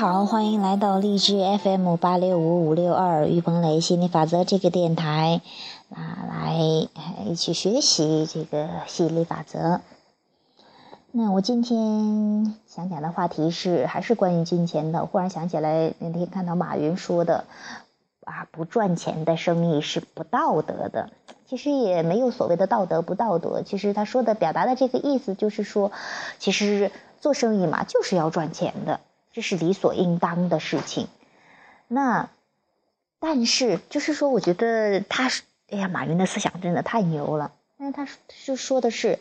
好，欢迎来到荔枝 FM 八六五五六二于鹏雷心理法则这个电台，啊，来一起学习这个心理法则。那我今天想讲的话题是，还是关于金钱的。忽然想起来那天看到马云说的，啊，不赚钱的生意是不道德的。其实也没有所谓的道德不道德，其实他说的表达的这个意思就是说，其实做生意嘛就是要赚钱的。这是理所应当的事情，那，但是就是说，我觉得他是，哎呀，马云的思想真的太牛了。但是他是说的是，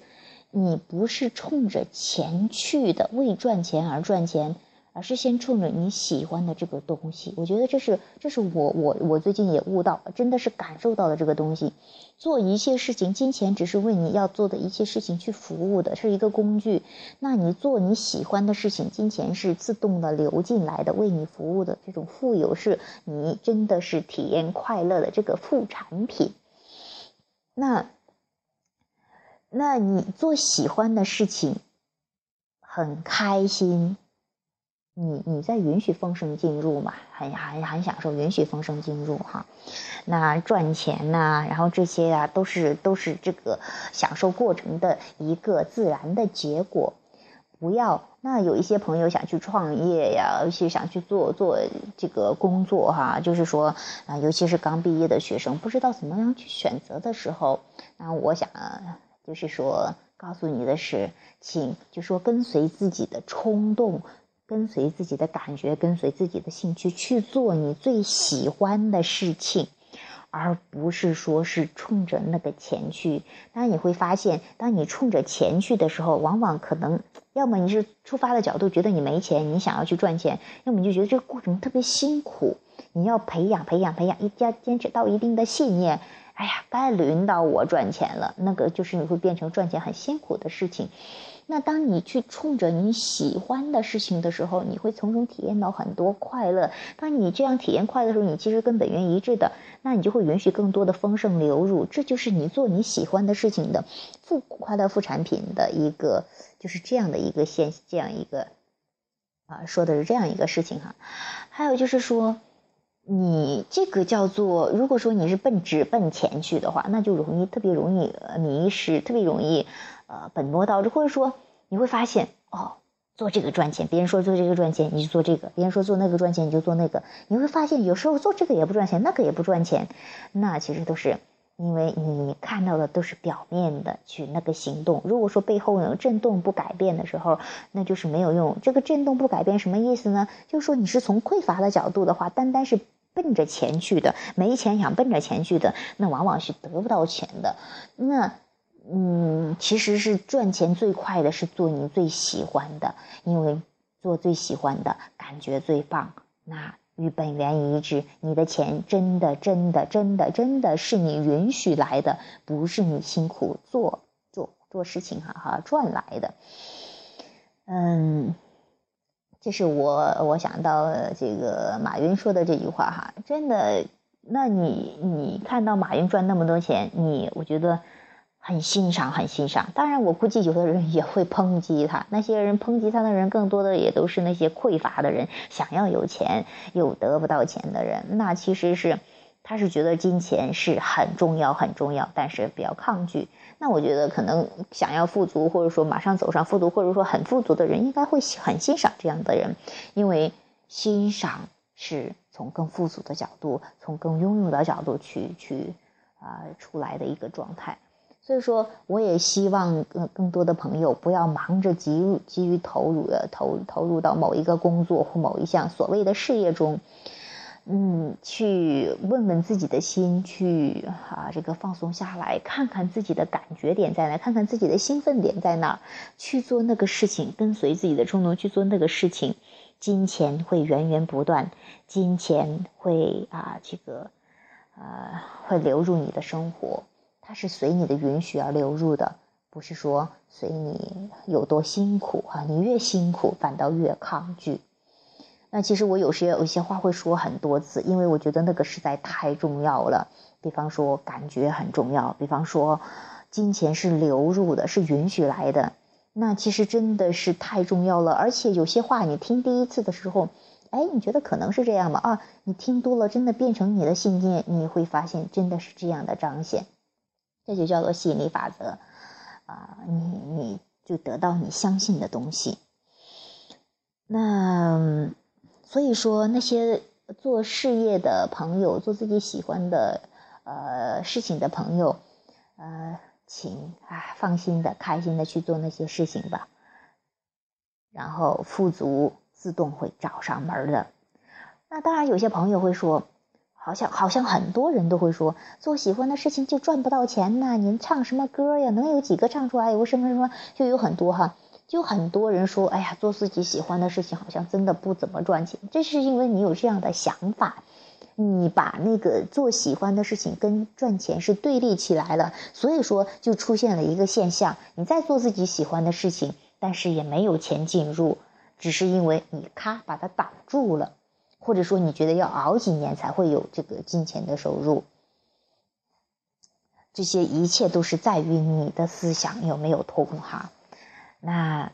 你不是冲着钱去的，为赚钱而赚钱。而是先冲着你喜欢的这个东西，我觉得这是这是我我我最近也悟到，真的是感受到了这个东西。做一切事情，金钱只是为你要做的一切事情去服务的，是一个工具。那你做你喜欢的事情，金钱是自动的流进来的，为你服务的这种富有，是你真的是体验快乐的这个副产品。那，那你做喜欢的事情，很开心。你你在允许风声进入嘛？很很很享受允许风声进入哈，那赚钱呐，然后这些啊都是都是这个享受过程的一个自然的结果。不要那有一些朋友想去创业呀，尤其想去做做这个工作哈，就是说啊，尤其是刚毕业的学生不知道怎么样去选择的时候，那我想就是说告诉你的是，请就说跟随自己的冲动。跟随自己的感觉，跟随自己的兴趣去做你最喜欢的事情，而不是说是冲着那个钱去。当然你会发现，当你冲着钱去的时候，往往可能要么你是出发的角度觉得你没钱，你想要去赚钱；要么你就觉得这个过程特别辛苦，你要培养、培养、培养，一要坚持到一定的信念。哎呀，该轮到我赚钱了，那个就是你会变成赚钱很辛苦的事情。那当你去冲着你喜欢的事情的时候，你会从中体验到很多快乐。当你这样体验快乐的时候，你其实跟本源一致的，那你就会允许更多的丰盛流入。这就是你做你喜欢的事情的副快乐副产品的一个，就是这样的一个现这样一个啊，说的是这样一个事情哈。还有就是说，你这个叫做，如果说你是奔直奔钱去的话，那就容易特别容易迷失，特别容易。呃，本末倒置，或者说你会发现，哦，做这个赚钱，别人说做这个赚钱，你就做这个；别人说做那个赚钱，你就做那个。你会发现，有时候做这个也不赚钱，那个也不赚钱，那其实都是因为你看到的都是表面的去那个行动。如果说背后有震动不改变的时候，那就是没有用。这个震动不改变什么意思呢？就是说你是从匮乏的角度的话，单单是奔着钱去的，没钱想奔着钱去的，那往往是得不到钱的。那。嗯，其实是赚钱最快的是做你最喜欢的，因为做最喜欢的感觉最棒。那与本源一致，你的钱真的真的真的真的是你允许来的，不是你辛苦做做做事情哈哈赚来的。嗯，这是我我想到这个马云说的这句话哈，真的。那你你看到马云赚那么多钱，你我觉得。很欣赏，很欣赏。当然，我估计有的人也会抨击他。那些人抨击他的人，更多的也都是那些匮乏的人，想要有钱又得不到钱的人。那其实是，他是觉得金钱是很重要，很重要，但是比较抗拒。那我觉得，可能想要富足，或者说马上走上富足，或者说很富足的人，应该会很欣赏这样的人，因为欣赏是从更富足的角度，从更拥有的角度去去啊出来的一个状态。所以说，我也希望更更多的朋友不要忙着急于急于投入的投投入到某一个工作或某一项所谓的事业中，嗯，去问问自己的心，去啊这个放松下来，看看自己的感觉点在哪，看看自己的兴奋点在哪，去做那个事情，跟随自己的冲动去做那个事情，金钱会源源不断，金钱会啊这个呃会流入你的生活。它是随你的允许而流入的，不是说随你有多辛苦哈，你越辛苦反倒越抗拒。那其实我有时也有一些话会说很多次，因为我觉得那个实在太重要了。比方说感觉很重要，比方说金钱是流入的，是允许来的。那其实真的是太重要了，而且有些话你听第一次的时候。哎，你觉得可能是这样吗？啊，你听多了，真的变成你的信念，你会发现真的是这样的彰显，这就叫做吸引力法则啊！你你就得到你相信的东西。那所以说，那些做事业的朋友，做自己喜欢的呃事情的朋友，呃，请啊放心的、开心的去做那些事情吧，然后富足。自动会找上门的。那当然，有些朋友会说，好像好像很多人都会说，做喜欢的事情就赚不到钱呐。您唱什么歌呀？能有几个唱出来？有什么什么？就有很多哈，就很多人说，哎呀，做自己喜欢的事情好像真的不怎么赚钱。这是因为你有这样的想法，你把那个做喜欢的事情跟赚钱是对立起来了，所以说就出现了一个现象：你在做自己喜欢的事情，但是也没有钱进入。只是因为你咔把它挡住了，或者说你觉得要熬几年才会有这个金钱的收入，这些一切都是在于你的思想有没有通哈。那，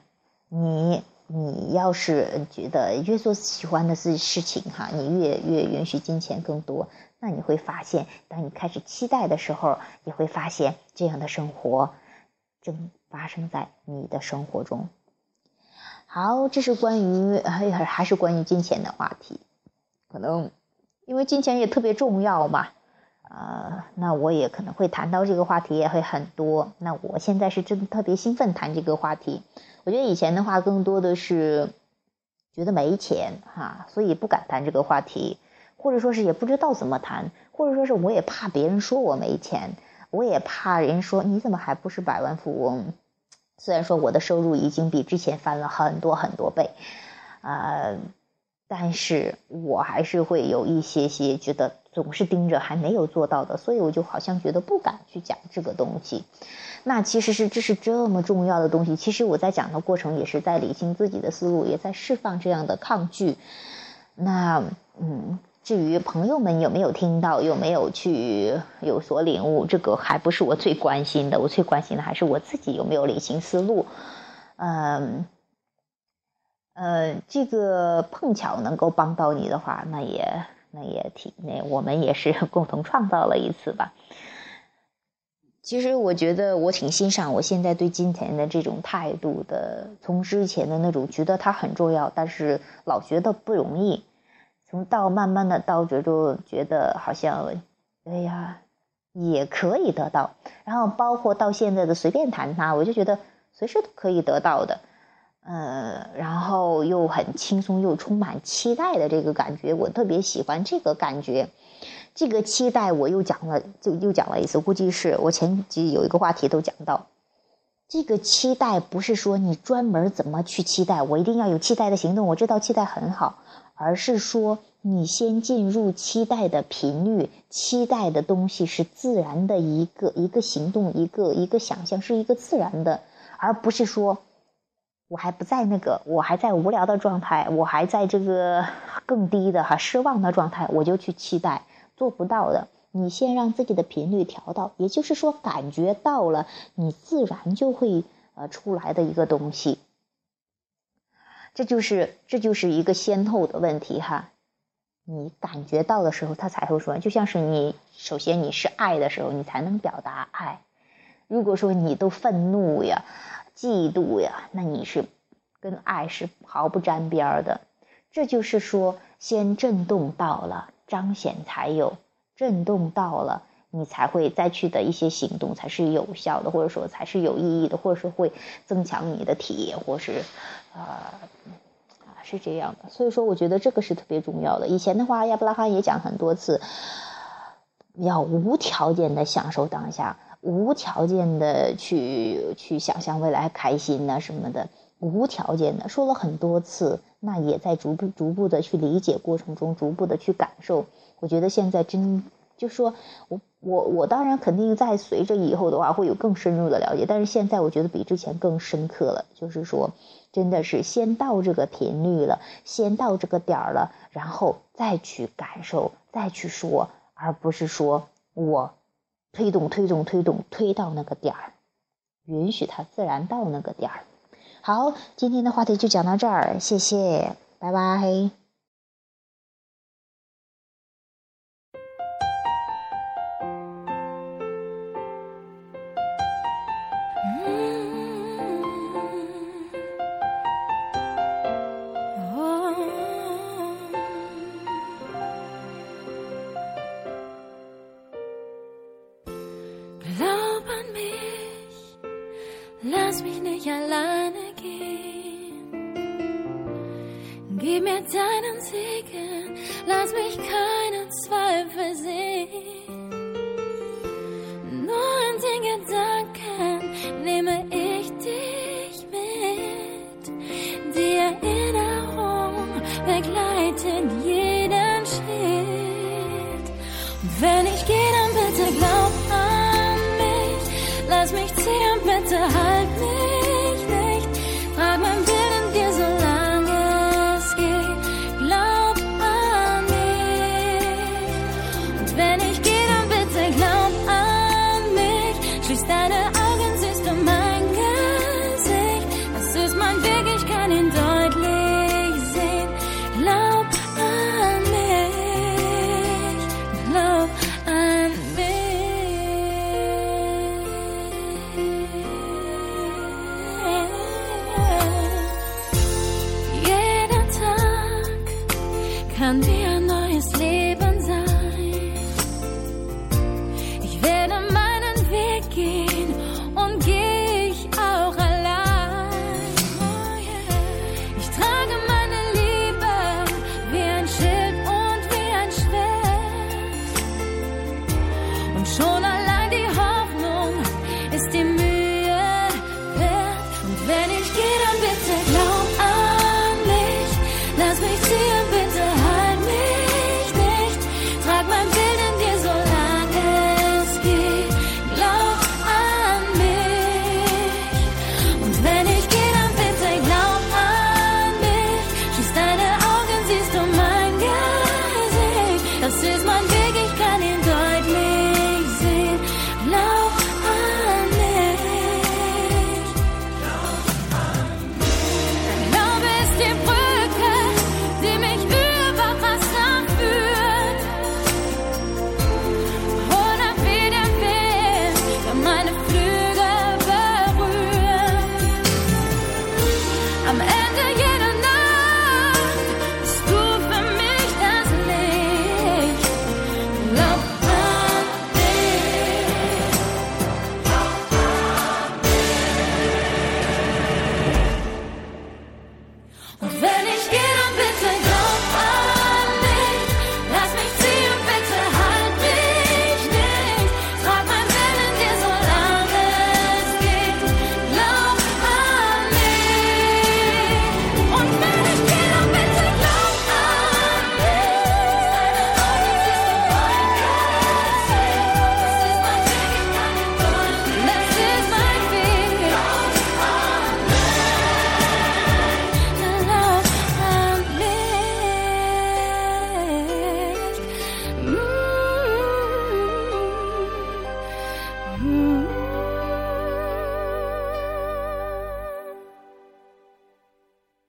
你你要是觉得越做喜欢的事事情哈，你越越允许金钱更多，那你会发现，当你开始期待的时候，也会发现这样的生活正发生在你的生活中。好，这是关于还是关于金钱的话题，可能因为金钱也特别重要嘛，呃，那我也可能会谈到这个话题也会很多。那我现在是真的特别兴奋谈这个话题。我觉得以前的话更多的是觉得没钱哈，所以不敢谈这个话题，或者说是也不知道怎么谈，或者说是我也怕别人说我没钱，我也怕人说你怎么还不是百万富翁。虽然说我的收入已经比之前翻了很多很多倍，啊，但是我还是会有一些些觉得总是盯着还没有做到的，所以我就好像觉得不敢去讲这个东西。那其实是这是这么重要的东西，其实我在讲的过程也是在理清自己的思路，也在释放这样的抗拒。那嗯。至于朋友们有没有听到，有没有去有所领悟，这个还不是我最关心的。我最关心的还是我自己有没有理清思路。嗯，呃，这个碰巧能够帮到你的话，那也那也挺那我们也是 共同创造了一次吧。其实我觉得我挺欣赏我现在对金钱的这种态度的，从之前的那种觉得它很重要，但是老觉得不容易。从到慢慢的到这种觉得好像，哎呀，也可以得到。然后包括到现在的随便谈它，我就觉得随时都可以得到的。呃，然后又很轻松又充满期待的这个感觉，我特别喜欢这个感觉。这个期待我又讲了，就又讲了一次，估计是我前几有一个话题都讲到。这个期待不是说你专门怎么去期待，我一定要有期待的行动。我知道期待很好。而是说，你先进入期待的频率，期待的东西是自然的一个一个行动，一个一个想象，是一个自然的，而不是说，我还不在那个，我还在无聊的状态，我还在这个 更低的哈失望的状态，我就去期待，做不到的。你先让自己的频率调到，也就是说，感觉到了，你自然就会呃出来的一个东西。这就是这就是一个先后的问题哈，你感觉到的时候，他才会说，就像是你首先你是爱的时候，你才能表达爱。如果说你都愤怒呀、嫉妒呀，那你是跟爱是毫不沾边的。这就是说，先震动到了，彰显才有震动到了，你才会再去的一些行动才是有效的，或者说才是有意义的，或者说会增强你的体验，或是。啊，是这样的，所以说我觉得这个是特别重要的。以前的话，亚伯拉罕也讲很多次，要无条件的享受当下，无条件的去去想象未来开心呐什么的，无条件的说了很多次。那也在逐步逐步的去理解过程中，逐步的去感受。我觉得现在真就说我我我当然肯定在随着以后的话会有更深入的了解，但是现在我觉得比之前更深刻了，就是说。真的是先到这个频率了，先到这个点儿了，然后再去感受，再去说，而不是说我推动、推动、推动，推到那个点儿，允许它自然到那个点儿。好，今天的话题就讲到这儿，谢谢，拜拜。Gib mir deinen Segen, lass mich keine Zweifel sehen. Nur in den Gedanken nehme ich dich mit. Die Erinnerung begleitet jeden Schritt. Und wenn ich gehe,